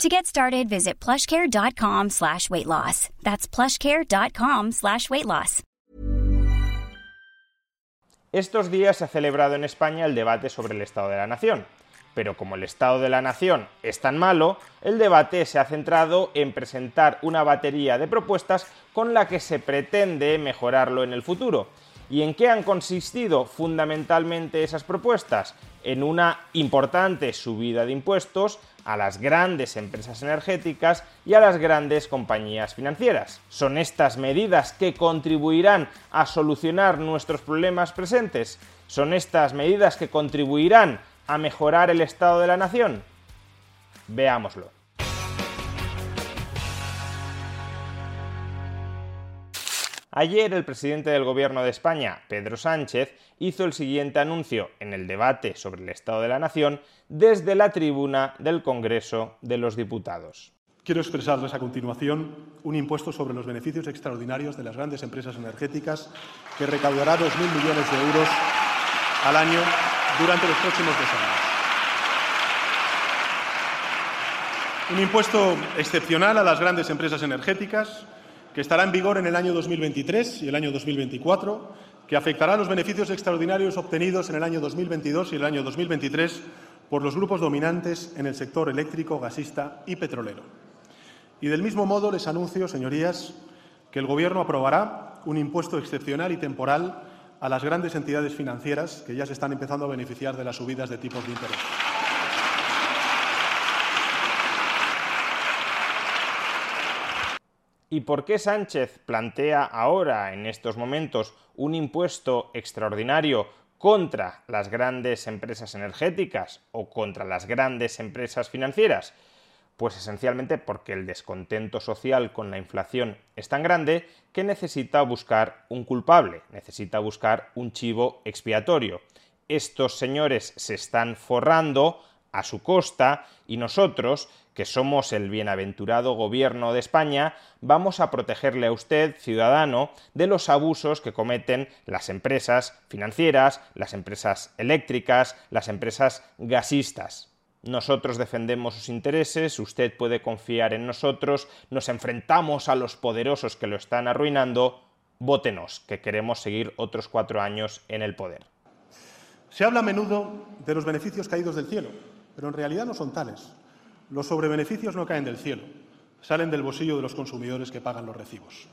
To get started, visit plushcare.com slash weight loss. That's plushcare.com slash weight loss. Estos días se ha celebrado en España el debate sobre el Estado de la Nación. Pero como el Estado de la Nación es tan malo, el debate se ha centrado en presentar una batería de propuestas con la que se pretende mejorarlo en el futuro. ¿Y en qué han consistido fundamentalmente esas propuestas? En una importante subida de impuestos a las grandes empresas energéticas y a las grandes compañías financieras. ¿Son estas medidas que contribuirán a solucionar nuestros problemas presentes? ¿Son estas medidas que contribuirán a mejorar el estado de la nación? Veámoslo. Ayer el presidente del Gobierno de España, Pedro Sánchez, hizo el siguiente anuncio en el debate sobre el Estado de la Nación desde la tribuna del Congreso de los Diputados. Quiero expresarles a continuación un impuesto sobre los beneficios extraordinarios de las grandes empresas energéticas que recaudará 2.000 millones de euros al año durante los próximos dos años. Un impuesto excepcional a las grandes empresas energéticas que estará en vigor en el año 2023 y el año 2024, que afectará a los beneficios extraordinarios obtenidos en el año 2022 y el año 2023 por los grupos dominantes en el sector eléctrico, gasista y petrolero. Y del mismo modo les anuncio, señorías, que el Gobierno aprobará un impuesto excepcional y temporal a las grandes entidades financieras que ya se están empezando a beneficiar de las subidas de tipos de interés. ¿Y por qué Sánchez plantea ahora, en estos momentos, un impuesto extraordinario contra las grandes empresas energéticas o contra las grandes empresas financieras? Pues esencialmente porque el descontento social con la inflación es tan grande que necesita buscar un culpable, necesita buscar un chivo expiatorio. Estos señores se están forrando a su costa y nosotros, que somos el bienaventurado gobierno de España, vamos a protegerle a usted, ciudadano, de los abusos que cometen las empresas financieras, las empresas eléctricas, las empresas gasistas. Nosotros defendemos sus intereses, usted puede confiar en nosotros, nos enfrentamos a los poderosos que lo están arruinando, vótenos, que queremos seguir otros cuatro años en el poder. Se habla a menudo de los beneficios caídos del cielo pero en realidad no son tales. Los sobrebeneficios no caen del cielo, salen del bolsillo de los consumidores que pagan los recibos.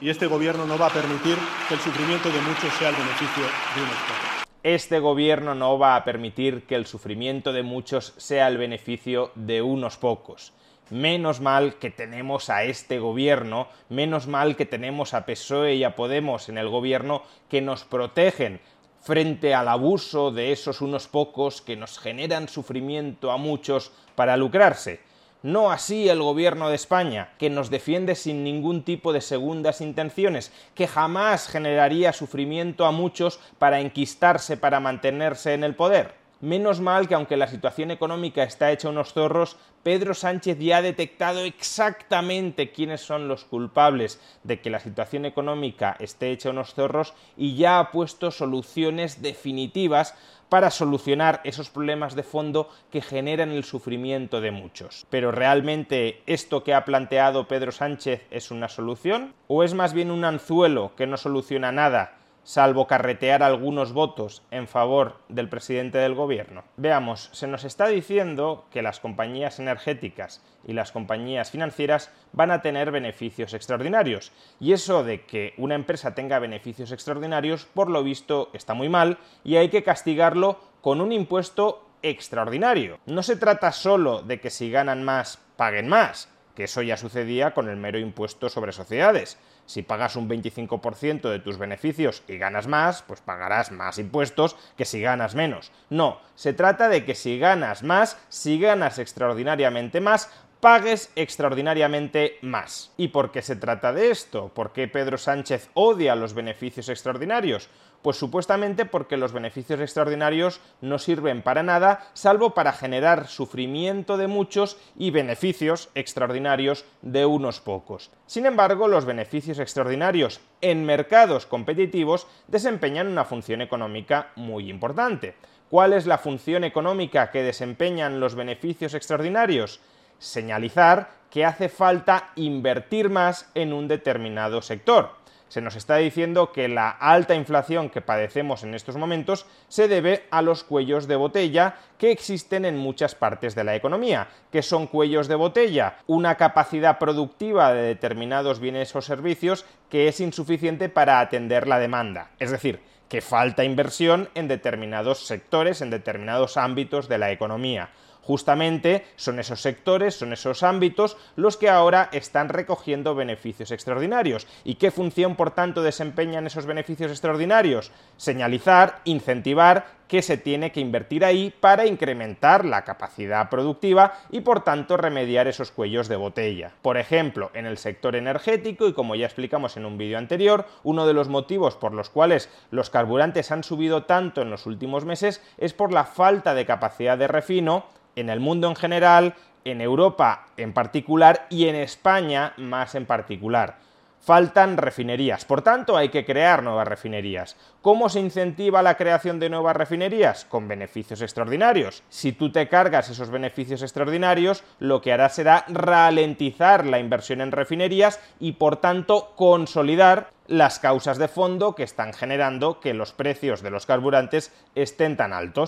Y este Gobierno no va a permitir que el sufrimiento de muchos sea el beneficio de unos pocos. Este Gobierno no va a permitir que el sufrimiento de muchos sea el beneficio de unos pocos. Menos mal que tenemos a este gobierno, menos mal que tenemos a PSOE y a Podemos en el gobierno que nos protegen frente al abuso de esos unos pocos que nos generan sufrimiento a muchos para lucrarse. No así el gobierno de España, que nos defiende sin ningún tipo de segundas intenciones, que jamás generaría sufrimiento a muchos para enquistarse para mantenerse en el poder. Menos mal que aunque la situación económica está hecha unos zorros, Pedro Sánchez ya ha detectado exactamente quiénes son los culpables de que la situación económica esté hecha unos zorros y ya ha puesto soluciones definitivas para solucionar esos problemas de fondo que generan el sufrimiento de muchos. Pero ¿realmente esto que ha planteado Pedro Sánchez es una solución? ¿O es más bien un anzuelo que no soluciona nada salvo carretear algunos votos en favor del presidente del gobierno. Veamos, se nos está diciendo que las compañías energéticas y las compañías financieras van a tener beneficios extraordinarios. Y eso de que una empresa tenga beneficios extraordinarios, por lo visto, está muy mal y hay que castigarlo con un impuesto extraordinario. No se trata solo de que si ganan más, paguen más, que eso ya sucedía con el mero impuesto sobre sociedades si pagas un 25% de tus beneficios y ganas más, pues pagarás más impuestos que si ganas menos. No, se trata de que si ganas más, si ganas extraordinariamente más, pagues extraordinariamente más. ¿Y por qué se trata de esto? ¿Por qué Pedro Sánchez odia los beneficios extraordinarios? Pues supuestamente porque los beneficios extraordinarios no sirven para nada salvo para generar sufrimiento de muchos y beneficios extraordinarios de unos pocos. Sin embargo, los beneficios extraordinarios en mercados competitivos desempeñan una función económica muy importante. ¿Cuál es la función económica que desempeñan los beneficios extraordinarios? Señalizar que hace falta invertir más en un determinado sector se nos está diciendo que la alta inflación que padecemos en estos momentos se debe a los cuellos de botella que existen en muchas partes de la economía. que son cuellos de botella? Una capacidad productiva de determinados bienes o servicios que es insuficiente para atender la demanda. Es decir, que falta inversión en determinados sectores, en determinados ámbitos de la economía. Justamente son esos sectores, son esos ámbitos los que ahora están recogiendo beneficios extraordinarios. ¿Y qué función, por tanto, desempeñan esos beneficios extraordinarios? Señalizar, incentivar que se tiene que invertir ahí para incrementar la capacidad productiva y por tanto remediar esos cuellos de botella. Por ejemplo, en el sector energético y como ya explicamos en un vídeo anterior, uno de los motivos por los cuales los carburantes han subido tanto en los últimos meses es por la falta de capacidad de refino en el mundo en general, en Europa en particular y en España más en particular. Faltan refinerías, por tanto hay que crear nuevas refinerías. ¿Cómo se incentiva la creación de nuevas refinerías? Con beneficios extraordinarios. Si tú te cargas esos beneficios extraordinarios, lo que hará será ralentizar la inversión en refinerías y por tanto consolidar las causas de fondo que están generando que los precios de los carburantes estén tan altos.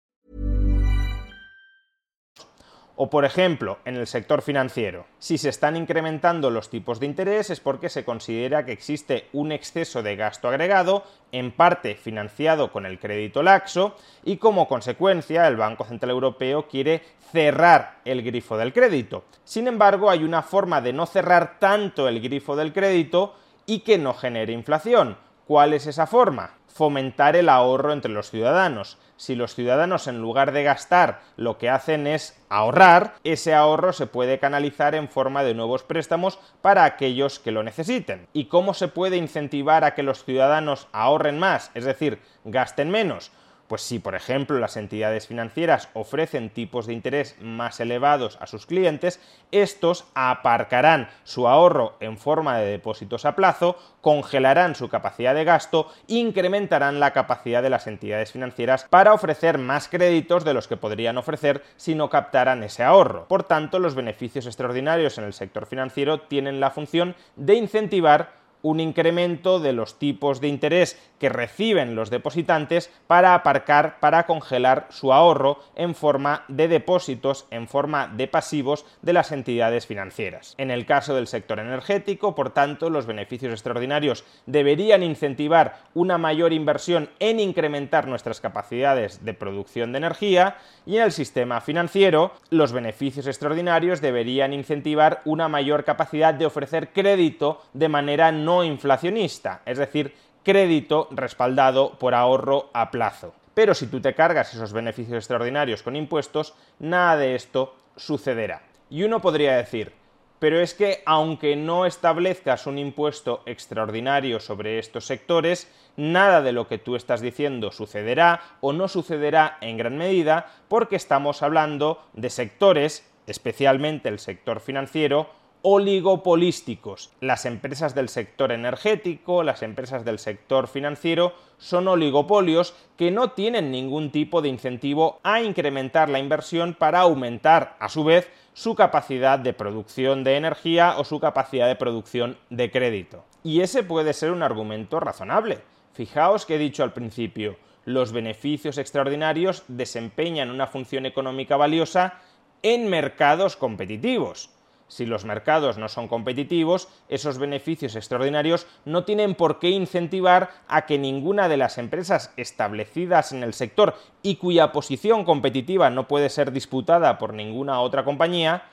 O por ejemplo, en el sector financiero, si se están incrementando los tipos de interés es porque se considera que existe un exceso de gasto agregado, en parte financiado con el crédito laxo, y como consecuencia el Banco Central Europeo quiere cerrar el grifo del crédito. Sin embargo, hay una forma de no cerrar tanto el grifo del crédito y que no genere inflación. ¿Cuál es esa forma? Fomentar el ahorro entre los ciudadanos. Si los ciudadanos en lugar de gastar lo que hacen es ahorrar, ese ahorro se puede canalizar en forma de nuevos préstamos para aquellos que lo necesiten. ¿Y cómo se puede incentivar a que los ciudadanos ahorren más, es decir, gasten menos? Pues si, por ejemplo, las entidades financieras ofrecen tipos de interés más elevados a sus clientes, estos aparcarán su ahorro en forma de depósitos a plazo, congelarán su capacidad de gasto, incrementarán la capacidad de las entidades financieras para ofrecer más créditos de los que podrían ofrecer si no captaran ese ahorro. Por tanto, los beneficios extraordinarios en el sector financiero tienen la función de incentivar un incremento de los tipos de interés que reciben los depositantes para aparcar, para congelar su ahorro en forma de depósitos, en forma de pasivos de las entidades financieras. En el caso del sector energético, por tanto, los beneficios extraordinarios deberían incentivar una mayor inversión en incrementar nuestras capacidades de producción de energía y en el sistema financiero, los beneficios extraordinarios deberían incentivar una mayor capacidad de ofrecer crédito de manera no inflacionista, es decir, crédito respaldado por ahorro a plazo. Pero si tú te cargas esos beneficios extraordinarios con impuestos, nada de esto sucederá. Y uno podría decir, pero es que aunque no establezcas un impuesto extraordinario sobre estos sectores, nada de lo que tú estás diciendo sucederá o no sucederá en gran medida porque estamos hablando de sectores, especialmente el sector financiero, oligopolísticos. Las empresas del sector energético, las empresas del sector financiero son oligopolios que no tienen ningún tipo de incentivo a incrementar la inversión para aumentar, a su vez, su capacidad de producción de energía o su capacidad de producción de crédito. Y ese puede ser un argumento razonable. Fijaos que he dicho al principio, los beneficios extraordinarios desempeñan una función económica valiosa en mercados competitivos si los mercados no son competitivos, esos beneficios extraordinarios no tienen por qué incentivar a que ninguna de las empresas establecidas en el sector y cuya posición competitiva no puede ser disputada por ninguna otra compañía,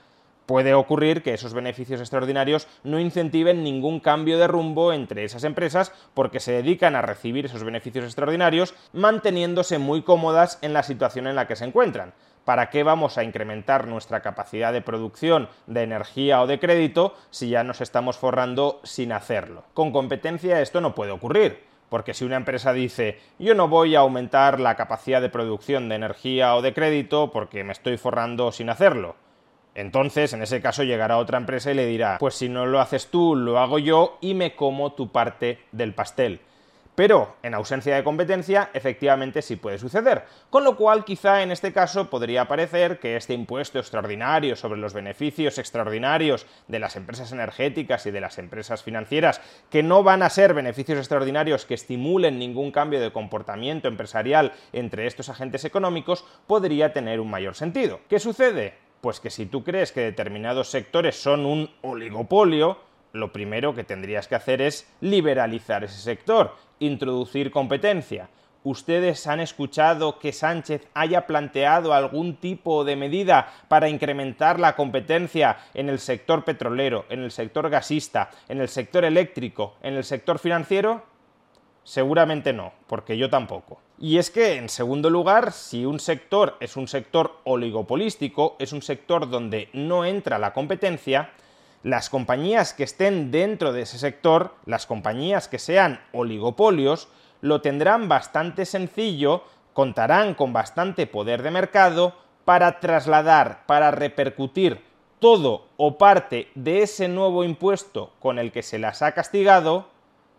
puede ocurrir que esos beneficios extraordinarios no incentiven ningún cambio de rumbo entre esas empresas porque se dedican a recibir esos beneficios extraordinarios manteniéndose muy cómodas en la situación en la que se encuentran. ¿Para qué vamos a incrementar nuestra capacidad de producción de energía o de crédito si ya nos estamos forrando sin hacerlo? Con competencia esto no puede ocurrir. Porque si una empresa dice yo no voy a aumentar la capacidad de producción de energía o de crédito porque me estoy forrando sin hacerlo, entonces en ese caso llegará otra empresa y le dirá pues si no lo haces tú, lo hago yo y me como tu parte del pastel. Pero en ausencia de competencia, efectivamente sí puede suceder. Con lo cual, quizá en este caso podría parecer que este impuesto extraordinario sobre los beneficios extraordinarios de las empresas energéticas y de las empresas financieras, que no van a ser beneficios extraordinarios que estimulen ningún cambio de comportamiento empresarial entre estos agentes económicos, podría tener un mayor sentido. ¿Qué sucede? Pues que si tú crees que determinados sectores son un oligopolio, lo primero que tendrías que hacer es liberalizar ese sector introducir competencia. ¿Ustedes han escuchado que Sánchez haya planteado algún tipo de medida para incrementar la competencia en el sector petrolero, en el sector gasista, en el sector eléctrico, en el sector financiero? Seguramente no, porque yo tampoco. Y es que, en segundo lugar, si un sector es un sector oligopolístico, es un sector donde no entra la competencia, las compañías que estén dentro de ese sector, las compañías que sean oligopolios, lo tendrán bastante sencillo, contarán con bastante poder de mercado para trasladar, para repercutir todo o parte de ese nuevo impuesto con el que se las ha castigado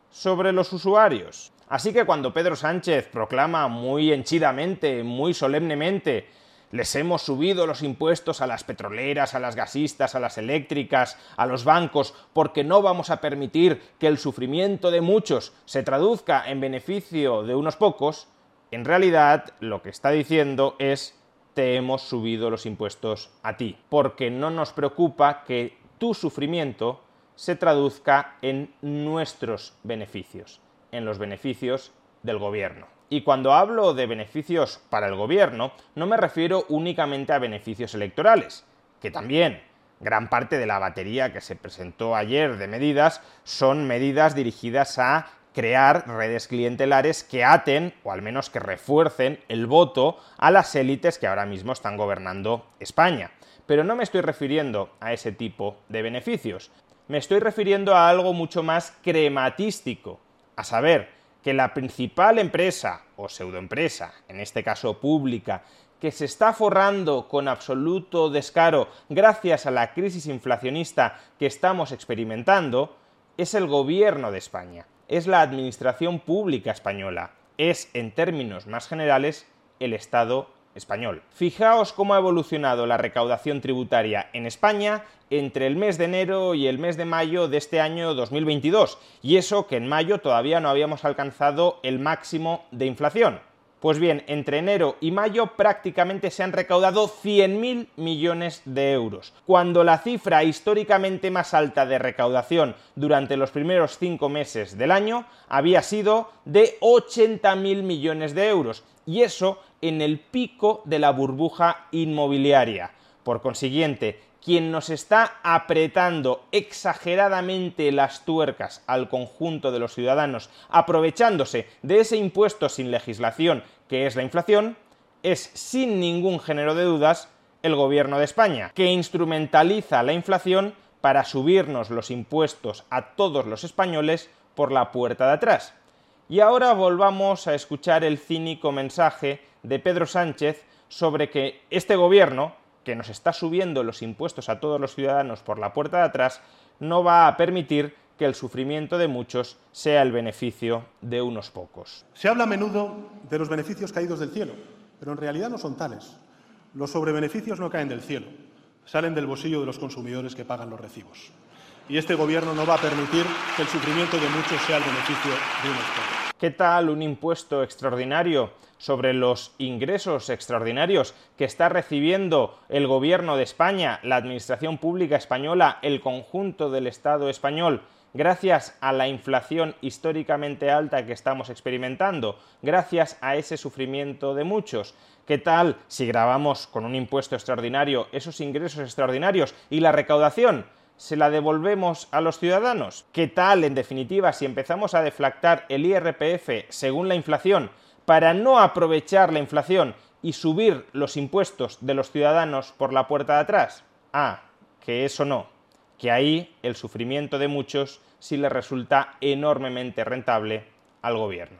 sobre los usuarios. Así que cuando Pedro Sánchez proclama muy henchidamente, muy solemnemente, les hemos subido los impuestos a las petroleras, a las gasistas, a las eléctricas, a los bancos, porque no vamos a permitir que el sufrimiento de muchos se traduzca en beneficio de unos pocos, en realidad lo que está diciendo es te hemos subido los impuestos a ti, porque no nos preocupa que tu sufrimiento se traduzca en nuestros beneficios, en los beneficios del gobierno. Y cuando hablo de beneficios para el gobierno, no me refiero únicamente a beneficios electorales, que también gran parte de la batería que se presentó ayer de medidas son medidas dirigidas a crear redes clientelares que aten, o al menos que refuercen, el voto a las élites que ahora mismo están gobernando España. Pero no me estoy refiriendo a ese tipo de beneficios, me estoy refiriendo a algo mucho más crematístico, a saber, que la principal empresa o pseudoempresa, en este caso pública, que se está forrando con absoluto descaro gracias a la crisis inflacionista que estamos experimentando, es el gobierno de España, es la administración pública española, es, en términos más generales, el Estado español. Fijaos cómo ha evolucionado la recaudación tributaria en España entre el mes de enero y el mes de mayo de este año 2022, y eso que en mayo todavía no habíamos alcanzado el máximo de inflación. Pues bien, entre enero y mayo prácticamente se han recaudado 100.000 millones de euros, cuando la cifra históricamente más alta de recaudación durante los primeros cinco meses del año había sido de 80.000 millones de euros, y eso en el pico de la burbuja inmobiliaria. Por consiguiente, quien nos está apretando exageradamente las tuercas al conjunto de los ciudadanos, aprovechándose de ese impuesto sin legislación que es la inflación, es sin ningún género de dudas el gobierno de España, que instrumentaliza la inflación para subirnos los impuestos a todos los españoles por la puerta de atrás. Y ahora volvamos a escuchar el cínico mensaje de Pedro Sánchez sobre que este gobierno, que nos está subiendo los impuestos a todos los ciudadanos por la puerta de atrás, no va a permitir que el sufrimiento de muchos sea el beneficio de unos pocos. Se habla a menudo de los beneficios caídos del cielo, pero en realidad no son tales. Los sobrebeneficios no caen del cielo, salen del bolsillo de los consumidores que pagan los recibos. Y este Gobierno no va a permitir que el sufrimiento de muchos sea el beneficio de unos pocos. ¿Qué tal un impuesto extraordinario sobre los ingresos extraordinarios que está recibiendo el Gobierno de España, la Administración Pública Española, el conjunto del Estado español? gracias a la inflación históricamente alta que estamos experimentando, gracias a ese sufrimiento de muchos. ¿Qué tal si grabamos con un impuesto extraordinario esos ingresos extraordinarios y la recaudación? Se la devolvemos a los ciudadanos? ¿Qué tal, en definitiva, si empezamos a deflactar el IRPF según la inflación para no aprovechar la inflación y subir los impuestos de los ciudadanos por la puerta de atrás? Ah, que eso no, que ahí el sufrimiento de muchos sí le resulta enormemente rentable al gobierno.